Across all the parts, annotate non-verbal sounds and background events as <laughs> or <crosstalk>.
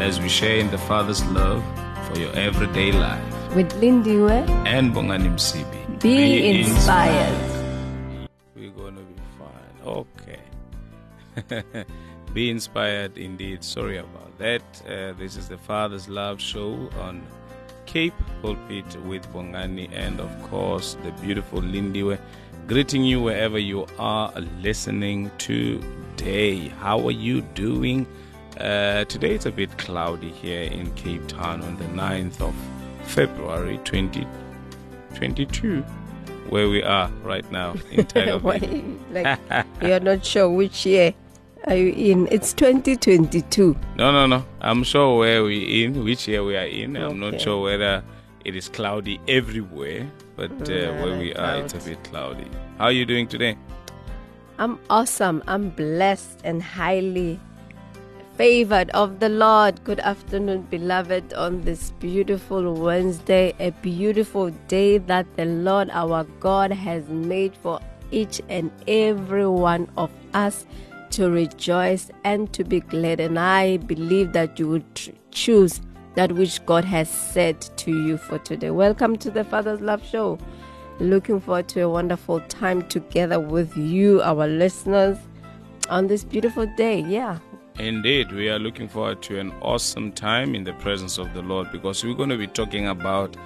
as we share in the Father's love for your everyday life. With Lindiwe, And Bongani Msibi. be, inspired. We're going to be fine. Okay. <laughs> be inspired indeed. Sorry about that. Uh, this is the Father's Love Show on Cape Pulpit with Bongani and, of course, the beautiful Lindiwe. Greeting you wherever you are listening today. How are you doing? Uh, today it's a bit cloudy here in Cape Town on the 9th of February 2022, where we are right now in <laughs> Tiger Why, Baby. like <laughs> you're not sure which year are you in? It's 2022. No, no, no. I'm sure where we in, which year we are in. I'm not sure whether it is cloudy everywhere, but uh, Yeah, where we are, it's a bit cloudy. How are you doing today? I'm awesome. I'm blessed and highly favored of the Lord. Good afternoon, beloved, on this beautiful Wednesday, a beautiful day that the Lord our God has made for each and every one of us to rejoice and to be glad. And I believe that you would choose that which God has said to you for today. Welcome to the Father's Love Show. Looking forward to a wonderful time together with you, our listeners, on this beautiful day. Yeah. Indeed, we are looking forward to an awesome time in the presence of the Lord because we're going to be talking about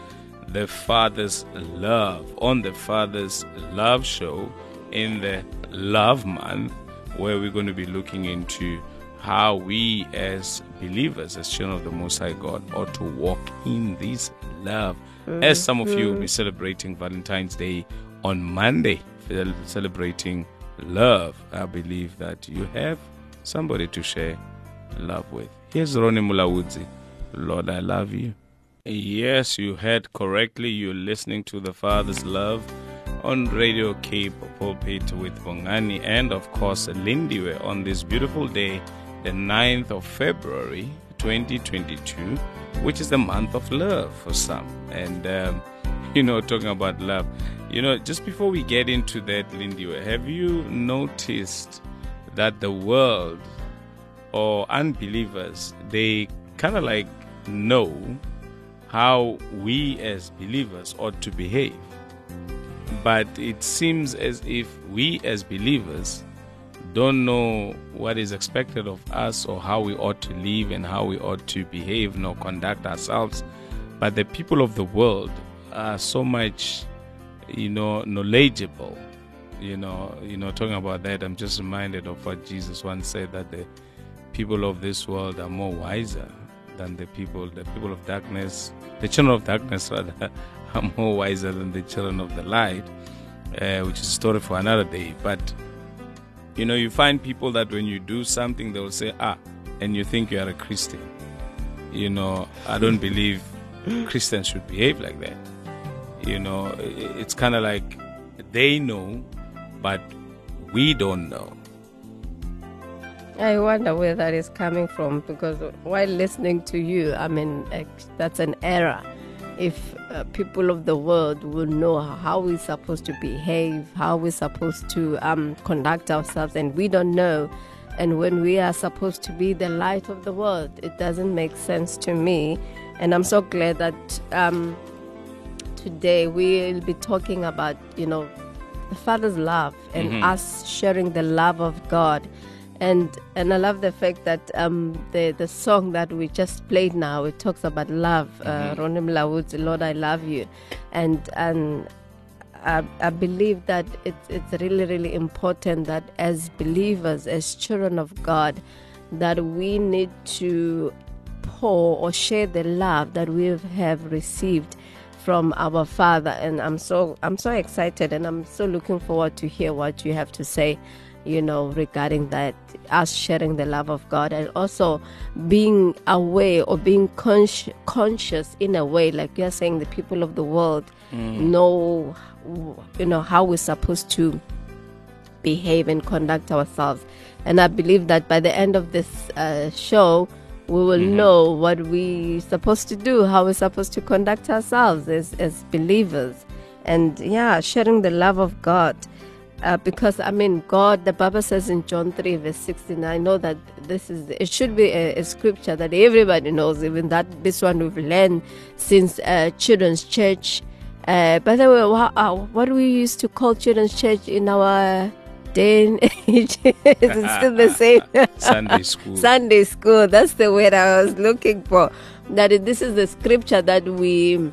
the Father's love on the Father's Love Show in the Love Month, where we're going to be looking into how we as believers, as children of the Most High God, ought to walk in this love. Mm-hmm. As some of you will be celebrating Valentine's Day on Monday, celebrating love, I believe that you have somebody to share love with. Here's Ronnie Mulawudzi. Lord, I love you. Yes, you heard correctly. You're listening to the Father's Love on Radio Cape Pulpit with Bongani and, of course, Lindiwe on this beautiful day, the 9th of February 2022, which is the month of love for some. And, um, <laughs> you know, talking about love, you know, just before we get into that, Lindiwe, have you noticed that the world or unbelievers, they kind of like know how we as believers ought to behave. But it seems as if we as believers don't know what is expected of us or how we ought to live and how we ought to behave nor conduct ourselves. But the people of the world are so much, you know, knowledgeable. You know, you know, talking about that, I'm just reminded of what Jesus once said that the people of this world are more wiser than the people, the people of darkness, the children of darkness <laughs> rather, are more wiser than the children of the light, uh, which is a story for another day. But you know, you find people that when you do something, they will say, ah, and you think you are a Christian. You know, I don't believe Christians should behave like that. You know, it's kind of like they know, but we don't know. I wonder where that is coming from because while listening to you, I mean, that's an error. If uh, people of the world will know how we're supposed to behave, how we're supposed to um, conduct ourselves, and we don't know, and when we are supposed to be the light of the world, it doesn't make sense to me. And I'm so glad that um, today we'll be talking about, you know, the Father's love and us sharing the love of God. And and I love the fact that um, the the song that we just played now it talks about love. Uh, Ronnie Mlawudzi, Lord, I love you, and and I, I believe that it's it's really really important that as believers, as children of God, that we need to pour or share the love that we have received from our Father. And I'm so I'm so excited, and I'm so looking forward to hear what you have to say you know, regarding that, us sharing the love of God and also being aware or being consci- conscious in a way, like you're saying, the people of the world know, you know, how we're supposed to behave and conduct ourselves. And I believe that by the end of this uh, show, we will know what we're supposed to do, how we're supposed to conduct ourselves as, as believers. And yeah, sharing the love of God. Uh, because I mean, God, the Bible says in John 3, verse 16, I know that this is, it should be a, a scripture that everybody knows, even that this one we've learned since uh, children's church. Uh, by the way, wha- uh, what do we used to call children's church in our day <laughs> and age? is it still the same? <laughs> Sunday school. Sunday school. That's the word I was looking for. That this is the scripture that we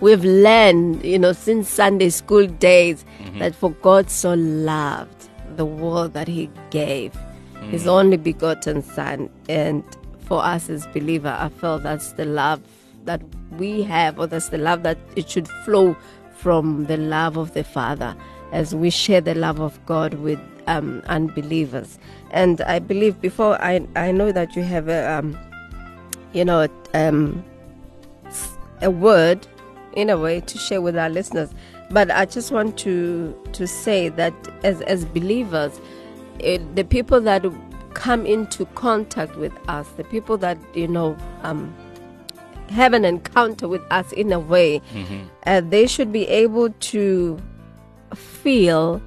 we've learned, you know, since Sunday school days, mm-hmm. that for God so loved the world that He gave His mm-hmm. only begotten Son, and for us as believer, I feel that's the love that we have, or that's the love that it should flow from the love of the Father as we share the love of God with um, unbelievers. And I believe before I I know that you have a um, you know um, a word in a way to share with our listeners but i just want to to say that as as believers it, the people that come into contact with us the people that you know um have an encounter with us in a way uh, they should be able to feel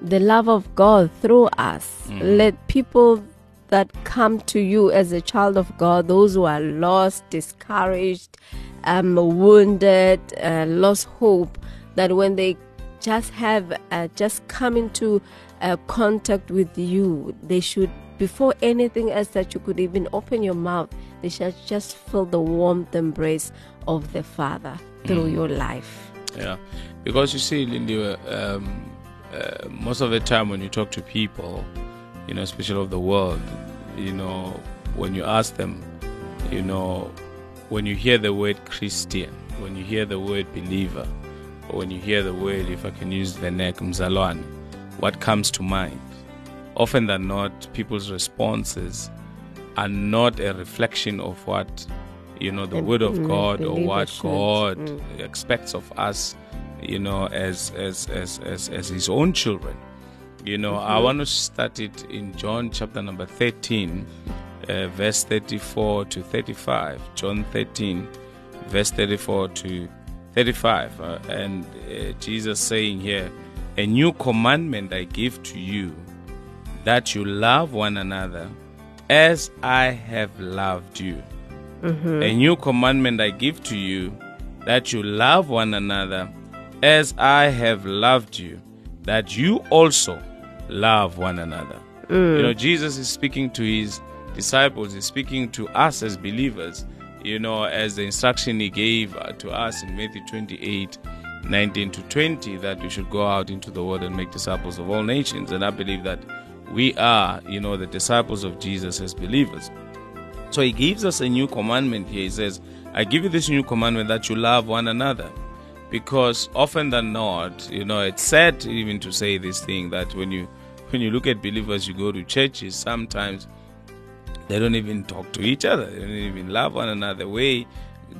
the love of God through us. Let people that come to you as a child of God, those who are lost, discouraged, um, wounded, uh, lost hope, that when they just have uh, just come into uh, contact with you, they should, before anything else that you could even open your mouth, they should just feel the warmth embrace of the Father through your life. Yeah, because you see, Lindy, uh, um, uh, most of the time when you talk to people, you know, especially of the world, you know, when you ask them, you know, when you hear the word Christian, when you hear the word believer, or when you hear the word, if I can use the neck, mzalwane, what comes to mind? Often than not, people's responses are not a reflection of what you know the And, word of mm, God or what God mm. expects of us, you know, as as as as, as His own children. You know, I Mm-hmm. want to start it in John chapter number thirteen, uh, verse thirty-four to thirty-five. John thirteen, verse thirty-four to thirty-five, uh, and uh, Jesus saying here, "A new commandment I give to you." that you love one another as I have loved you. A new commandment I give to you that you love one another as I have loved you, that you also love one another. You know, Jesus is speaking to his disciples, he's speaking to us as believers, you know, as the instruction he gave uh, to us in Matthew 28 19 to 20 that we should go out into the world and make disciples of all nations. And I believe that we are, you know, the disciples of Jesus as believers. So he gives us a new commandment here. He says, I give you this new commandment that you love one another. Because often than not, you know, it's sad even to say this thing that when you when you look at believers, you go to churches, sometimes they don't even talk to each other. They don't even love one another. The way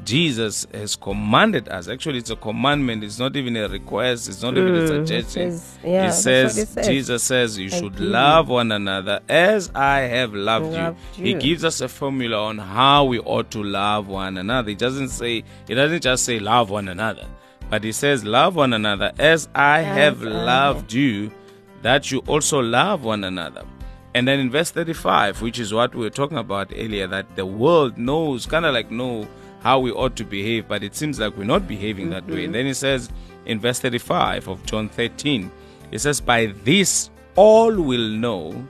Jesus has commanded us. Actually, it's a commandment. It's not even a request. It's not even a mm, suggestion. says- yeah, it says, it says. Jesus says, you should you- love one another as I have loved, Loved you. He gives us a formula on how we ought to love one another. He doesn't say, he doesn't just say love one another, but he says, love one another as I have loved you, that you also love one another. And then in verse 35, which is what we were talking about earlier, that the world knows, kind of like know how we ought to behave, but it seems like we're not behaving that way. And mm-hmm. then he says in verse 35 of John 13, he says, By this all will know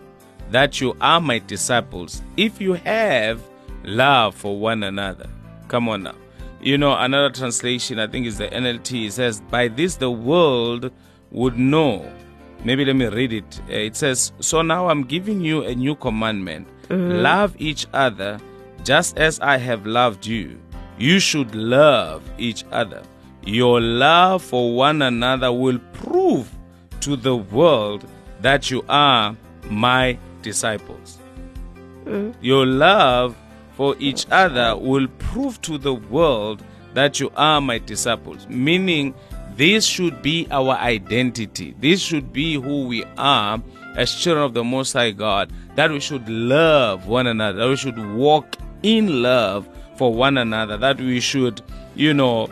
that you are my disciples if you have love for one another. Come on now. You know, another translation, I think is the NLT, it says, By this the world would know. Maybe let me read it. Uh, It says, So now I'm giving you a new commandment love each other just as I have loved you. You should love each other. Your love for one another will prove to the world that you are my disciples. Your love for each other will prove to the world that you are my disciples, meaning this should be our identity. This should be who we are as children of the Most High God. That we should love one another, that we should walk in love for one another, that we should, you know,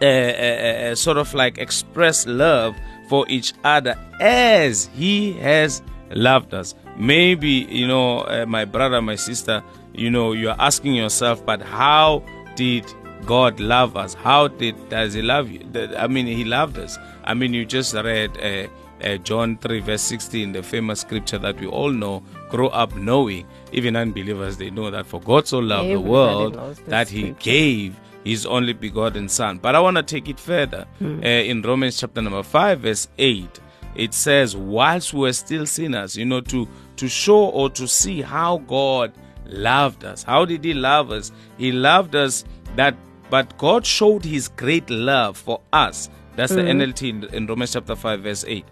uh, uh, uh, sort of like express love for each other as He has loved us. Maybe, you know, uh, my brother, my sister, you know, you're asking yourself, but how did God love us? How did does He love you? I mean, He loved us. I mean, you just read uh, uh, John 3, verse 16, the famous scripture that we all know, grow up knowing. Even unbelievers, they know that for God so loved the world that He scripture. gave His only begotten Son. But I want to take it further. Uh, in Romans chapter number 5, verse 8, it says, whilst we were still sinners, you know, to, to show or to see how God loved us. How did He love us? He loved us that, but God showed His great love for us. That's the hmm. NLT in, in Romans chapter 5, verse 8.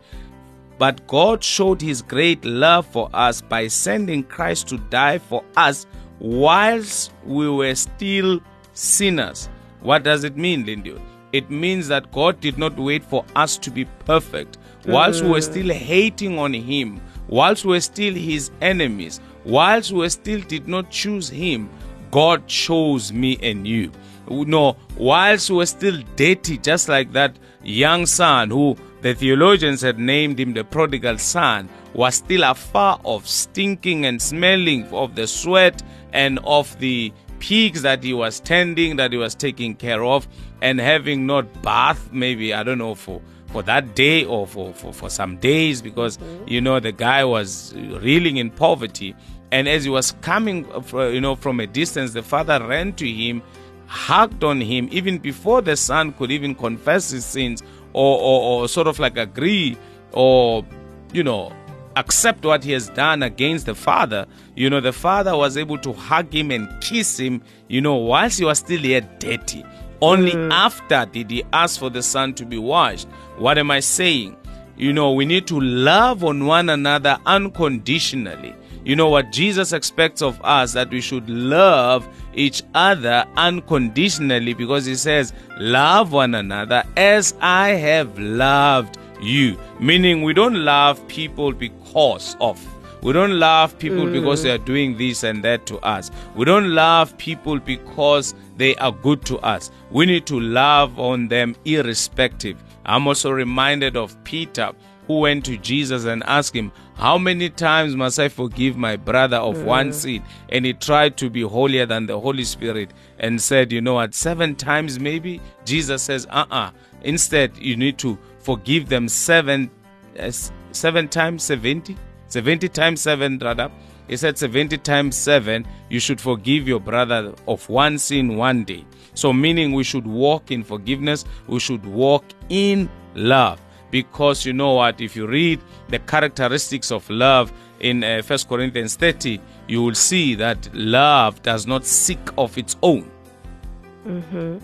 But God showed his great love for us by sending Christ to die for us whilst we were still sinners. What does it mean, Lindy? It means that God did not wait for us to be perfect. Whilst we were hmm. still hating on him, whilst we were still his enemies, whilst we still did not choose him, God chose me and you. No, whilst we were still dirty, just like that young son who the theologians had named him the prodigal son, was still afar off, stinking and smelling of the sweat and of the pigs that he was tending, that he was taking care of, and having not bath, maybe, I don't know, for for that day or for, for, for some days because you know the guy was reeling in poverty. And as he was coming uh, you know from a distance the father ran to him hugged on him even before the son could even confess his sins or, or, or sort of like agree or you know accept what he has done against the father. You know the father was able to hug him and kiss him you know whilst he was still yet dirty only mm. after did he ask for the son to be washed. What am i saying? You know we need to love on one another unconditionally. You know what jesus expects of us? That we should love each other unconditionally because he says love one another as i have loved you. Meaning we don't love people because of we don't love people because they are doing this and that to us. We don't love people because they are good to us. We need to love on them irrespective. I'm also reminded of Peter who went to Jesus and asked him, How many times must I forgive my brother of one sin? And he tried to be holier than the Holy Spirit and said, You know what, seven times maybe? Jesus says, Uh uh Instead, you need to forgive them seven, uh, seven times 70. 70 times 7 rather he said 70 times 7 you should forgive your brother of one sin one day. So meaning we should walk in forgiveness we should walk in love. Because you know what? If you read the characteristics of love in uh, 1 corinthians 30 you will see that love does not seek of its own.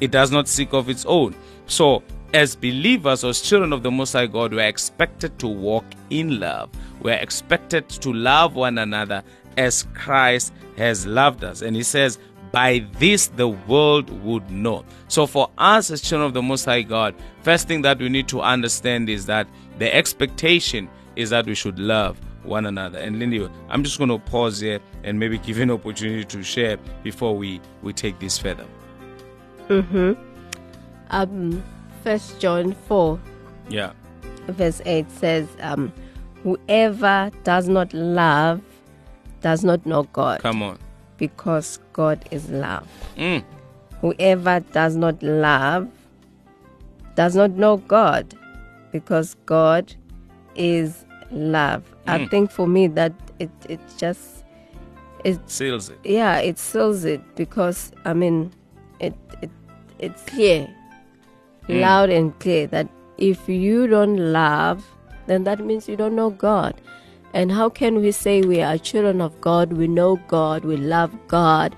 It does not seek of its own. So, as believers or children of the Most High God, we're expected to walk in love. We're expected to love one another as Christ has loved us. And He says, by this the world would know. So, for us as children of the Most High God, first thing that we need to understand is that the expectation is that we should love one another. And Lindy, I'm just going to pause here and maybe give you an opportunity to share before we, we take this further. Um, First John 4, Yeah. verse 8 says, um, Whoever does not love does not know God, Come on. because God is love. Mm. Whoever does not love does not know God, because God is love. I think for me that it it just it Seals it. yeah it seals it because I mean it it it's clear, loud and clear that if you don't love, then that means you don't know God. And how can we say we are children of God? We know God, we love God,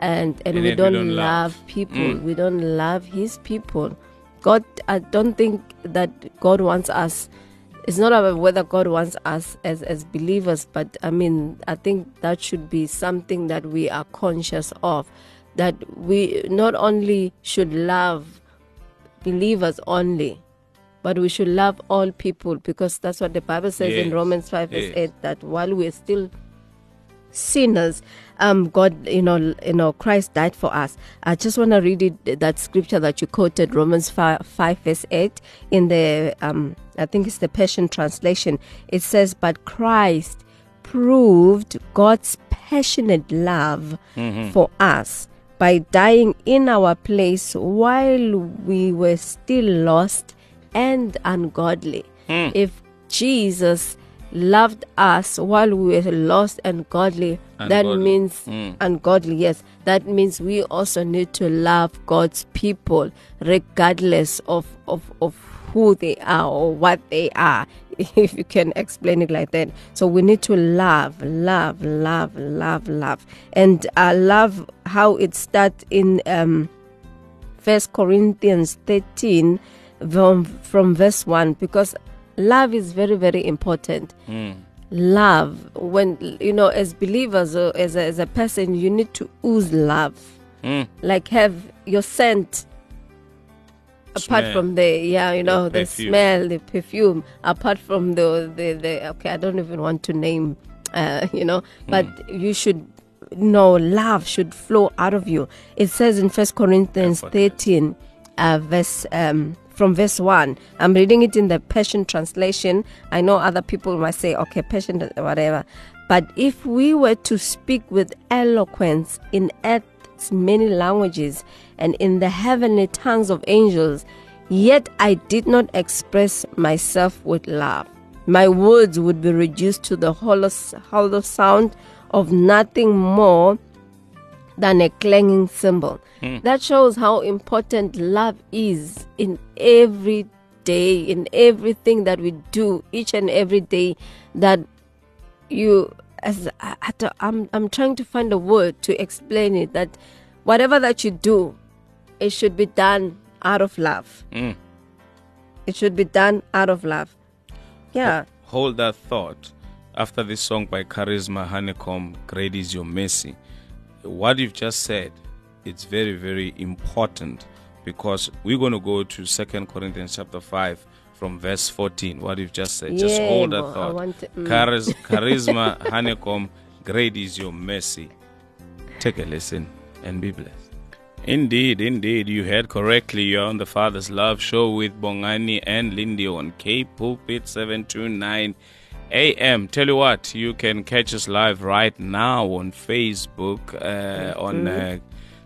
and and, And we, don't don't love, love. people. Mm. We don't love His people. God, I don't think that God wants us it's not about whether God wants us as as believers, but I mean, I think that should be something that we are conscious of, that we not only should love believers only, but we should love all people because that's what the Bible says in Romans five verse eight that while we're still sinners um god you know you know christ died for us. I just want to read it that scripture that you quoted romans 5, 5 verse 8 in the um i think it's the passion translation. It says but christ proved god's passionate love for us by dying in our place while we were still lost and ungodly if jesus loved us while we were lost and godly, that means Mm. ungodly, yes. That means we also need to love God's people regardless of, of, of who they are or what they are, <laughs> if you can explain it like that. So we need to love, love, love, love, love. And I love how it starts in um, First Corinthians 13 from, from verse 1 because love is very, very important. Love, when, you know, as believers or as a, as a person, you need to ooze love. Mm. Like have your scent apart Smell. from the yeah you know the, perfume. smell the perfume. Apart from the the, the okay i don't even want to name uh, <laughs> you know but you should know love should flow out of you. It says in first corinthians 13 uh, verse um, from verse 1 i'm reading it in the passion translation. I know other people might say okay passion whatever. But if we were to speak with eloquence in earth's many languages and in the heavenly tongues of angels yet i did not express myself with love my words would be reduced to the hollow, hollow sound of nothing more than a clanging cymbal. Hmm. That shows how important love is in every day, in everything that we do, each and every day. That you, as I, I I'm, I'm trying to find a word to explain it. That whatever that you do, it should be done out of love. Mm. It should be done out of love. Yeah. Hold that thought. After this song by Charisma Honeycomb, Great is Your Mercy. What you've just said, it's very, very important because we're going to go to Second Corinthians chapter 5 from verse 14. What you've just said. Just Yeah, hold that thought. to- mm. Charis- <laughs> Charisma Honeycomb, Great is Your Mercy. Take a listen and be blessed. Indeed, indeed, you heard correctly. You're on the Father's Love Show with Bongani and Lindy on K Pulpit 729 AM. Tell you what, you can catch us live right now on Facebook uh, on uh,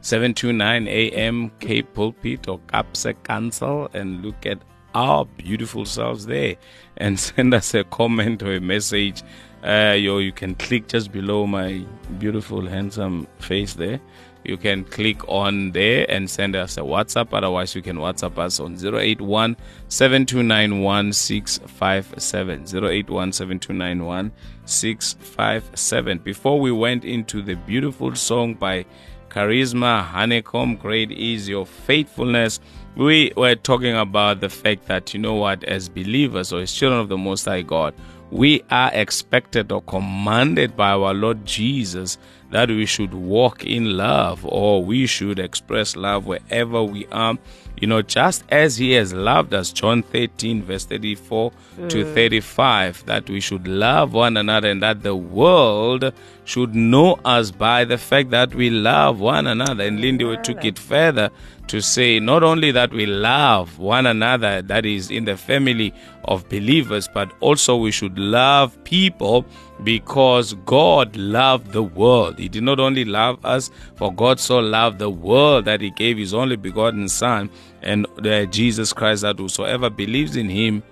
729 AM K Pulpit or Capsa Council and look at our beautiful selves there and <laughs> send us a comment or a message. Uh, yo, you can click just below my beautiful, handsome face there. You can click on there and send us a WhatsApp. Otherwise, you can WhatsApp us on 081 7291 657. 081 7291 657. Before we went into the beautiful song by Charisma Honeycomb, Great is Your Faithfulness, we were talking about the fact that, you know what, as believers or as children of the Most High God, we are expected or commanded by our Lord Jesus that we should walk in love or we should express love wherever we are. You know, just as He has loved us, John 13, verse 34 to mm. 35, that we should love one another and that the world should know us by the fact that we love one another. And Lindy took it further to say not only that we love one another, that is in the family of believers, but also we should love people because God loved the world. He did not only love us, for God so loved the world that He gave His only begotten Son, and uh, Jesus Christ, that whosoever believes in Him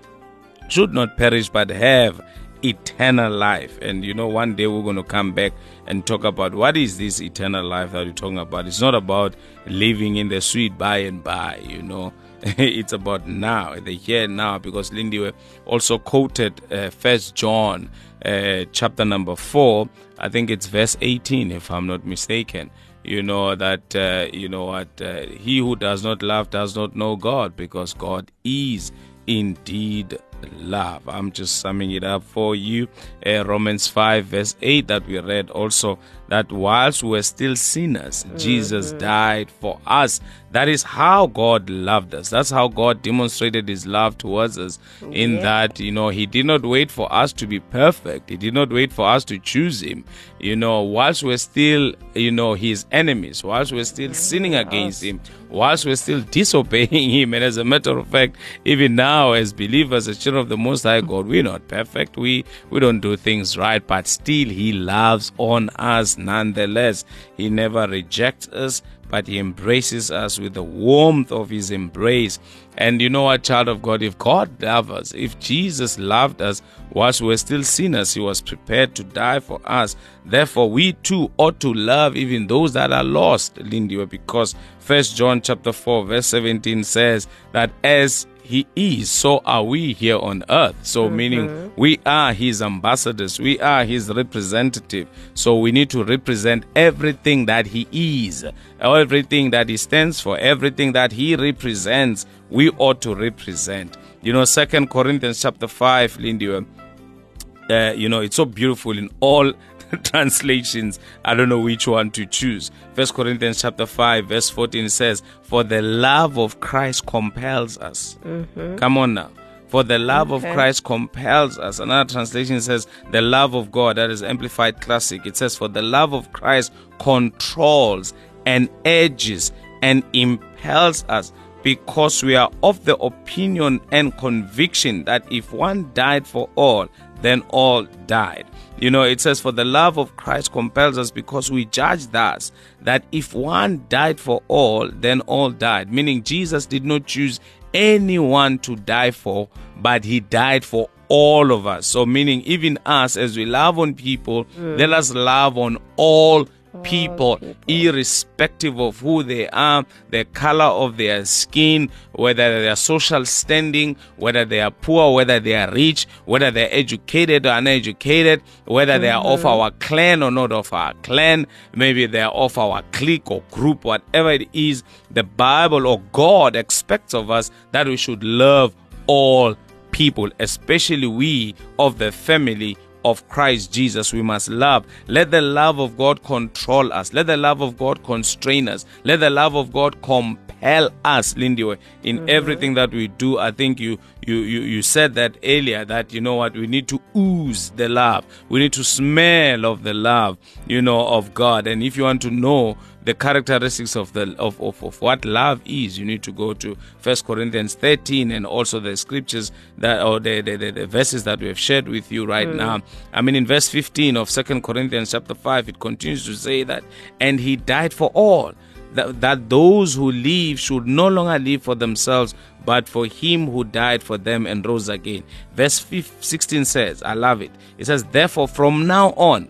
should not perish but have eternal life. And you know, one day we're going to come back and talk about what is this eternal life that we're talking about. It's not about living in the sweet by and by, you know. <laughs> it's about now, the here and now, because Lindy also quoted uh, First John uh, chapter number four. I think it's verse 18, if I'm not mistaken you know that uh, you know what uh, he who does not love does not know god because god is indeed love. I'm just summing it up for you. Uh, Romans 5, verse 8, that we read also that whilst we're still sinners, mm-hmm. Jesus died for us. That is how God loved us. That's how God demonstrated his love towards us. In yeah. that, you know, he did not wait for us to be perfect. He did not wait for us to choose him. You know, whilst we're still, you know, his enemies, whilst we're still sinning against him, whilst we're still disobeying <laughs> him. And as a matter of fact, even now as believers, as children of the Most High God, we're not perfect. We we don't do things right, but still he loves on us nonetheless. He never rejects us, but he embraces us with the warmth of his embrace. And you know what, child of God, if God loved us, if Jesus loved us whilst we were still sinners, he was prepared to die for us. Therefore, we too ought to love even those that are lost, Lindy, because First John chapter 4, verse 17 says that as he is, so are we here on earth. So, mm-hmm. meaning we are his ambassadors, we are his representative. So, we need to represent everything that he is, everything that he stands for, everything that he represents, we ought to represent. You know, Second Corinthians chapter 5, Lindy, uh, you know, it's so beautiful in all <laughs> translations. I don't know which one to choose. First Corinthians chapter 5 verse 14 says, For the love of Christ compels us. Mm-hmm. Come on now. For the love okay. of Christ compels us. Another translation says, The love of God. That is Amplified Classic. It says, For the love of Christ controls and urges and impels us because we are of the opinion and conviction that if one died for all, then all died. You know, it says, For the love of Christ compels us because we judge thus that if one died for all, then all died. Meaning, Jesus did not choose anyone to die for, but he died for all of us. So, meaning, even us, as we love on people, mm. let us love on all people, people, irrespective of who they are, the color of their skin, whether their social standing, whether they are poor, whether they are rich, whether they're educated or uneducated, whether mm-hmm. they are of mm-hmm. our clan or not of our clan, maybe they are of our clique or group, whatever it is, the Bible or God expects of us that we should love all people, especially we of the family of Christ Jesus we must love. Let the love of God control us. Let the love of God constrain us. Let the love of God compel us, Lindy, in mm-hmm. everything that we do. I think you, you, you, you said that earlier that, you know what, we need to ooze the love. We need to smell of the love, you know, of God. And if you want to know the characteristics of the of, of, of what love is you need to go to first corinthians 13 and also the scriptures that or the, the, the, the verses that we have shared with you right mm. now. I mean in verse 15 of second corinthians chapter 5 it continues to say that and he died for all that, that those who live should no longer live for themselves but for him who died for them and rose again. Verse 16 says i love it. It says therefore from now on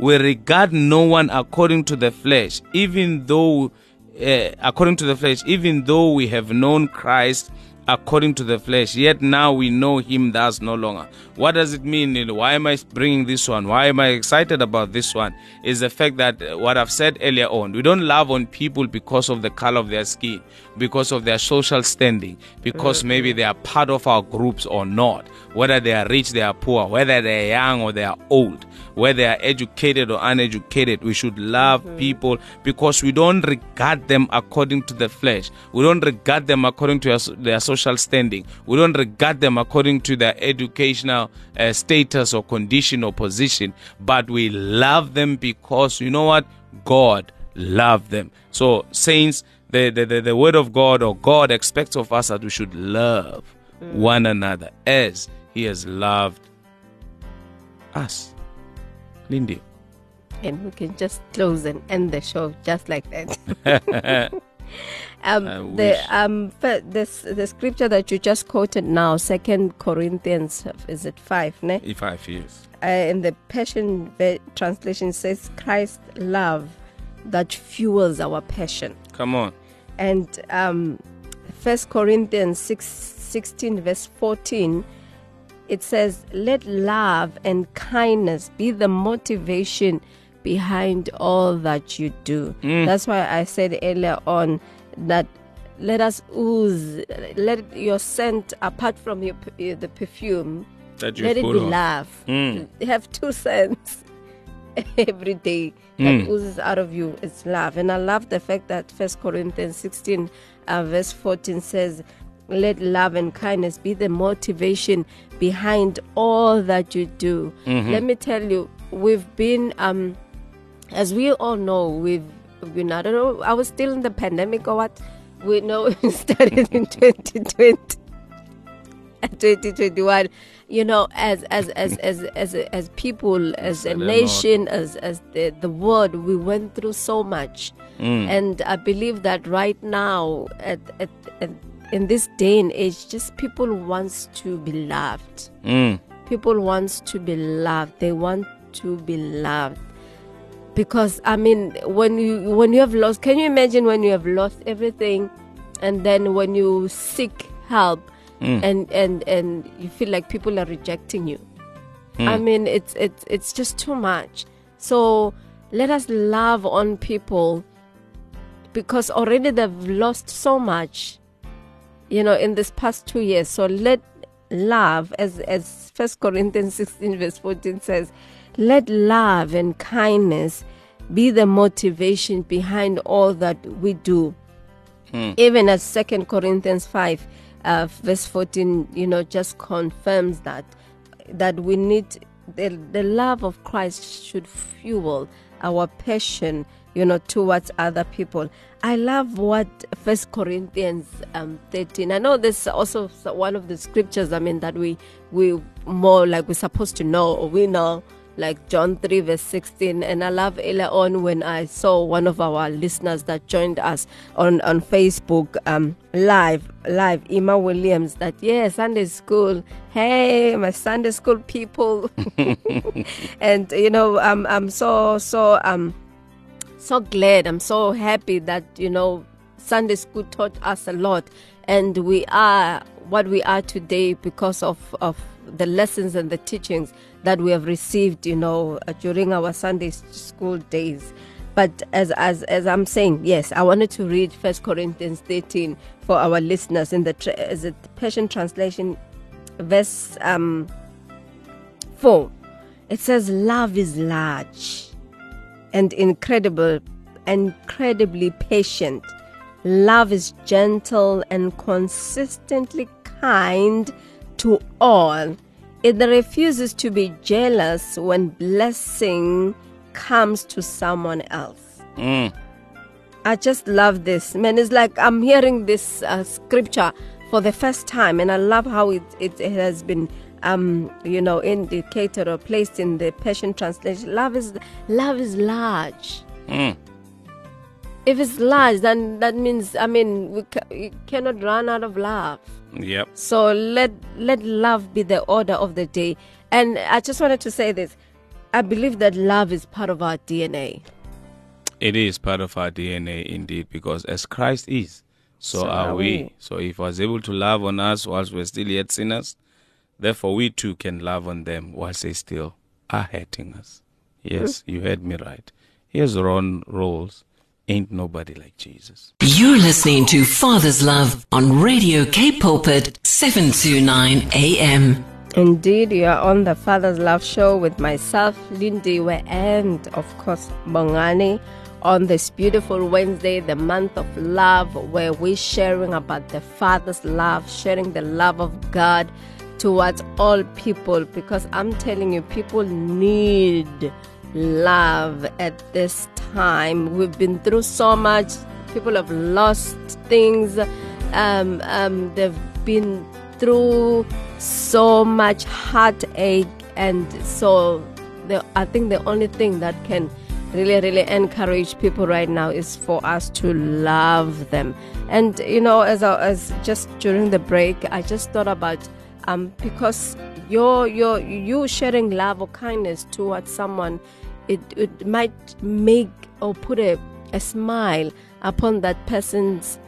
we regard no one according to the flesh, even though, uh, according to the flesh, even though we have known Christ according to the flesh, yet now we know him thus no longer. What does it mean? Why am I bringing this one? Why am I excited about this one? Is the fact that uh, what I've said earlier on, we don't love on people because of the color of their skin, because of their social standing, because mm-hmm. maybe they are part of our groups or not, whether they are rich, they are poor, whether they are young or they are old whether they are educated or uneducated. We should love mm-hmm. people because we don't regard them according to the flesh. We don't regard them according to their social standing. We don't regard them according to their educational uh, status or condition or position. But we love them because you know what? God loved them. So, saints, the, the, the, the word of God or God expects of us that we should love mm. one another as He has loved us. Lindy. And we can just close and end the show just like that. <laughs> <laughs> um, the um this the scripture that you just quoted now, Second Corinthians, is it five? Ne? Five yes. Uh, in the Passion translation says Christ love that fuels our passion. Come on. And um, First Corinthians 6, 16 verse 14 it says, Let love and kindness be the motivation behind all that you do. Mm. That's why I said earlier on that let us ooze. Let your scent, apart from your p- the perfume, That you let it be on. love. Mm. Have two scents <laughs> every day that Mm. oozes out of you. It's love, and I love the fact that First Corinthians sixteen, uh, verse fourteen says, "Let love and kindness be the motivation behind all that you do." Mm-hmm. Let me tell you, we've been, um, as we all know, we've been. I don't know. I was still in the pandemic or what. We know <laughs> it started in 2020. 2021 <laughs> you know as as as <laughs> as as, as people as a Said a lot. nation as as the, the world we went through so much Mm. and i believe that right now at, at, at in this day and age just people wants to be loved Mm. people wants to be loved they want to be loved because i mean when you when you have lost can you imagine when you have lost everything and then when you seek help Mm. and and and you feel like people are rejecting you? I mean it's it's it's just too much. So let us love on people because already they've lost so much you know in this past two years. So let love as as first corinthians 16 verse 14 says let love and kindness be the motivation behind all that we do. Even as second corinthians 5 uh, verse 14 you know just confirms that that we need the, the love of christ should fuel our passion you know towards other people. I love what first corinthians um 13 i know this is also one of the scriptures i mean that we we more like we're supposed to know or we know like John 3, verse 16. And I love earlier on when I saw one of our listeners that joined us on, on Facebook um, live, live, Emma Williams, that, yeah, Sunday school. Hey, my Sunday school people. <laughs> and, you know, I'm, I'm so, so, um, so glad. I'm so happy that, you know, Sunday school taught us a lot. And we are what we are today because of, of the lessons and the teachings that we have received, you know, uh, during our Sunday school days. But as, as as I'm saying, yes, I wanted to read First Corinthians 13 for our listeners in the is it Passion Translation, verse um, four. It says, "Love is large and incredible, incredibly patient. Love is gentle and consistently kind to all. It refuses to be jealous when blessing comes to someone else. Mm. I just love this. Man, it's like I'm hearing this uh, scripture for the first time, and I love how it, it, it has been, um, you know, indicated or placed in the Passion Translation. Love is love is large. Mm. If it's large, then that means, I mean, we, ca- we cannot run out of love. Yep. So let let love be the order of the day. And I just wanted to say this. I believe that love is part of our DNA. It is part of our DNA indeed, because as Christ is, so, So are we. we. So if He was able to love on us whilst we're still yet sinners, therefore we too can love on them whilst they still are hurting us. Yes, hmm. you heard me right. Here's Ron Rolls. Ain't nobody like Jesus. You're listening to Father's Love on Radio K Pulpit 729 AM. Indeed, you are on the Father's Love Show with myself, Lindy, and of course, Bongani on this beautiful Wednesday, the month of love, where we're sharing about the Father's love, sharing the love of God towards all people. Because I'm telling you, people need love at this time. We've been through so much, people have lost things, um, um, they've been through so much heartache and so the, i think the only thing that can really really encourage people right now is for us to love them. And you know as I, as just during the break i just thought about um because your your you sharing love or kindness towards someone it, it might make or put a, a smile upon that person's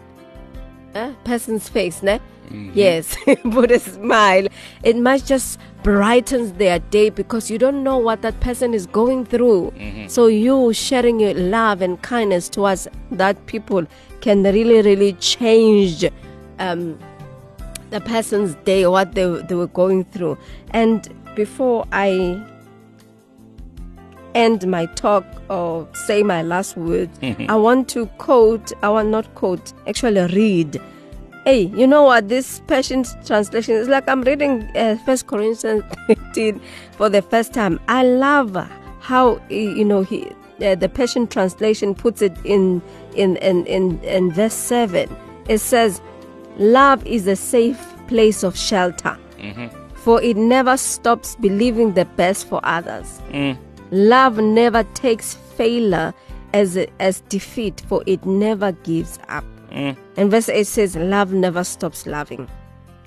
uh, person's face, ne? Yes, <laughs> put a smile. It might just brightens their day because you don't know what that person is going through. So you sharing your love and kindness towards that people can really, really change um, the person's day, what they, they were going through. And before I end my talk or say my last word, <laughs> I want to quote, I want not quote, actually read. Hey, you know what? This Passion translation is like I'm reading uh, First Corinthians <laughs> 15 for the first time. I love how uh, you know he uh, the Passion translation puts it in in in in, in verse seven. It says, "Love is a safe place of shelter, for it never stops believing the best for others." Love never takes failure as as defeat, for it never gives up. And verse 8 says, Love never stops loving.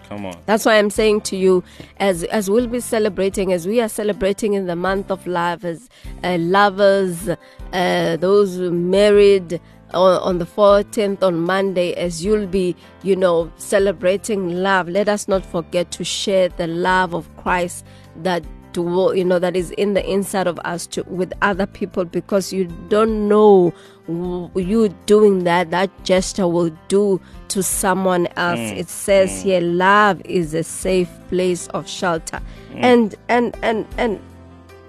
Come on. That's why I'm saying to you, as as we'll be celebrating, as we are celebrating in the month of love, as uh, lovers, uh, those who married on, on the 14th on Monday, as you'll be, you know, celebrating love. Let us not forget to share the love of Christ that to you know that is in the inside of us to with other people because you don't know you doing that that gesture will do to someone else. Mm. It says mm. here love is a safe place of shelter. Mm. And and and and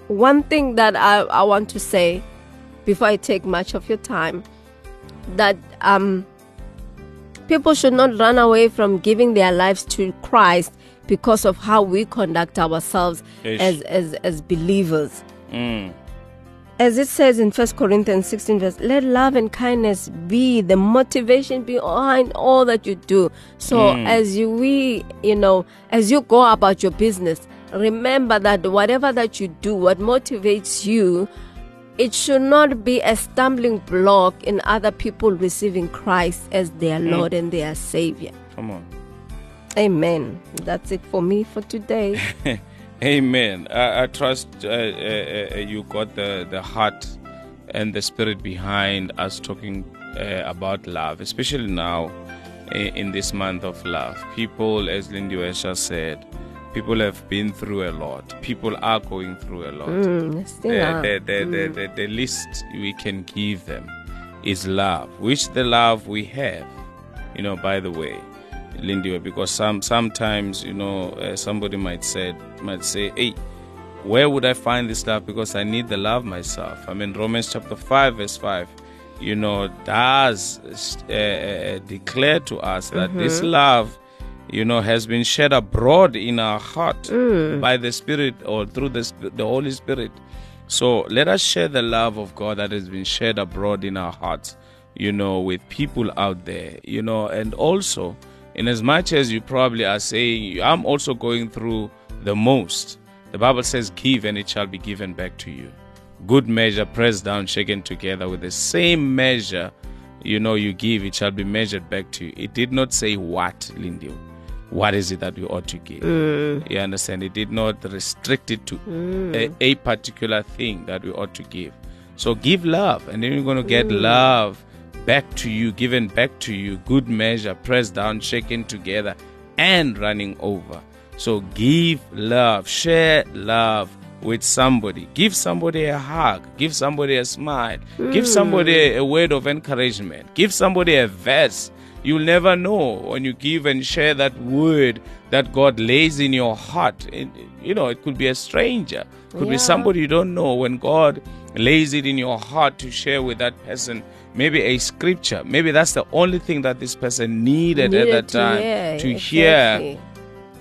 one thing that I, I want to say before I take much of your time that um people should not run away from giving their lives to Christ because of how we conduct ourselves Ish. as, as as believers. Mm. As it says in 1 Corinthians 16 verse, let love and kindness be the motivation behind all that you do. So as you we, you know, as you go about your business, remember that whatever that you do, what motivates you, it should not be a stumbling block in other people receiving Christ as their Lord and their Savior. Come on. Amen. That's it for me for today. <laughs> Amen. I, I trust uh, uh, uh, you got the, the heart and the spirit behind us talking uh, about love, especially now in this month of love. People, as Lindy Wesha said, people have been through a lot. People are going through a lot. Mm, the, the, the, the, the, the least we can give them is love, which the love we have, you know, by the way, Lindy, because some sometimes, you know, uh, somebody might say, might say, hey, where would I find this love? Because I need the love myself. I mean, Romans chapter 5, verse 5, you know, does uh, uh, declare to us that this love, you know, has been shed abroad in our heart by the Spirit or through the, the Holy Spirit. So let us share the love of God that has been shed abroad in our hearts, you know, with people out there, you know, and also, in as much as you probably are saying, I'm also going through the most, the Bible says, Give and it shall be given back to you. Good measure, pressed down, shaken together with the same measure, you know, you give, it shall be measured back to you. It did not say what, Lindy. What is it that we ought to give? Mm. You understand? It did not restrict it to a, mm. a particular thing that we ought to give. So give love, and then you're going to get mm. love back to you, given back to you, good measure, pressed down, shaken together, and running over. So give love, share love with somebody. Give somebody a hug, give somebody a smile, give hmm. somebody a word of encouragement, give somebody a verse. You'll never know when you give and share that word that God lays in your heart. It- you know, it could be a stranger, could Yeah. be somebody you don't know. When God lays it in your heart to share with that person, maybe a scripture, maybe that's the only thing that this person needed, Needed at that to time hear, to hear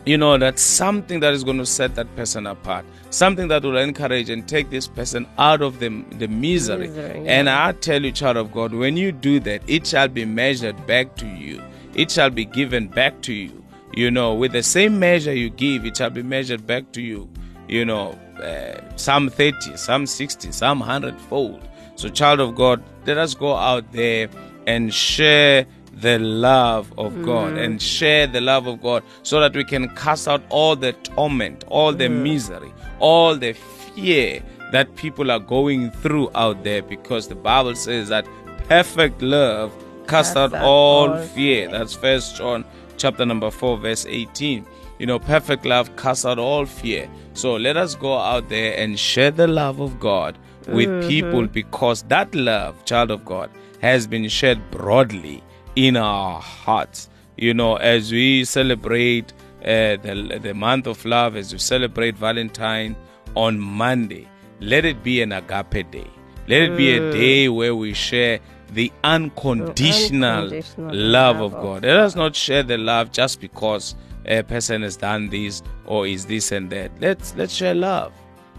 you know that's something that is going to set that person apart. Something that will encourage and take this person out of the, the misery, Misery, and i tell you child of god when you do that it shall be measured back to you. It shall be given back to you. You know with the same measure you give it shall be measured back to you. You know uh, some 30 some 60 some 100 fold so child of god let us go out there and share the love of God mm. and share the love of God so that we can cast out all the torment, all the mm. misery, all the fear that people are going through out there because the Bible says that perfect love cast out all all fear. fear. That's First John chapter number 4 verse 18. You know, perfect love casts out all fear. So let us go out there and share the love of God with Mm-hmm. people because that love, child of God, has been shared broadly in our hearts. You know, as we celebrate uh, the, the month of love, as we celebrate Valentine on Monday, let it be an agape day. Let it be Mm. a day where we share the unconditional, unconditional love of love of God. Let us not share the love just because a person has done this or is this and that. Let's let's share love.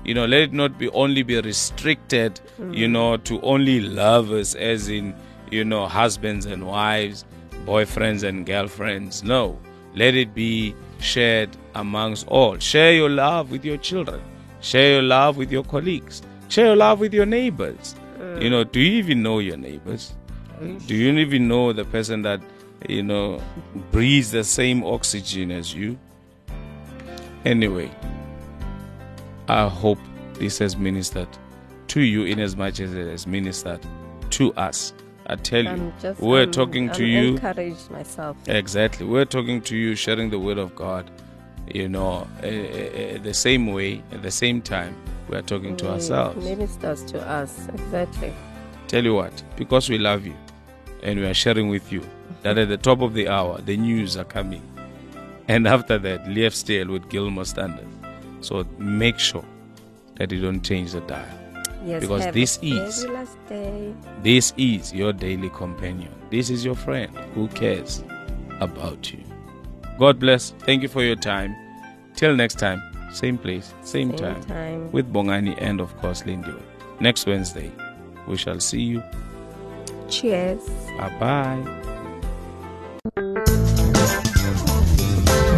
You know, let it not be only be restricted, you know, to only lovers, as in, you know, husbands and wives, boyfriends and girlfriends. No, let it be shared amongst all. Share your love with your children. Share your love with your colleagues. Share your love with your neighbors. You know, do you even know your neighbors? Do you even know the person that, you know, breathes the same oxygen as you? Anyway, I hope this has ministered to you in as much as it has ministered to us. I tell you, I'm just we're I'm- talking to I'm you. encouraged myself. Exactly. We're talking to you, sharing the word of God, you know, uh, uh, the same way, at the same time, we're talking to ourselves. Ministers to us. Exactly. Tell you what, because we love you and we are sharing with you that at the top of the hour, the news are coming. And after that, Leaf Stale with Gilmore Standard. So make sure that you don't change the dial. Yes. Because this is- very last day. This is your daily companion. This is your friend who cares about you. God bless. Thank you for your time. Till next time, same place, same, Same time, time. with Bongani and of course Lindy. Next Wednesday, we shall see you. Cheers. Bye bye.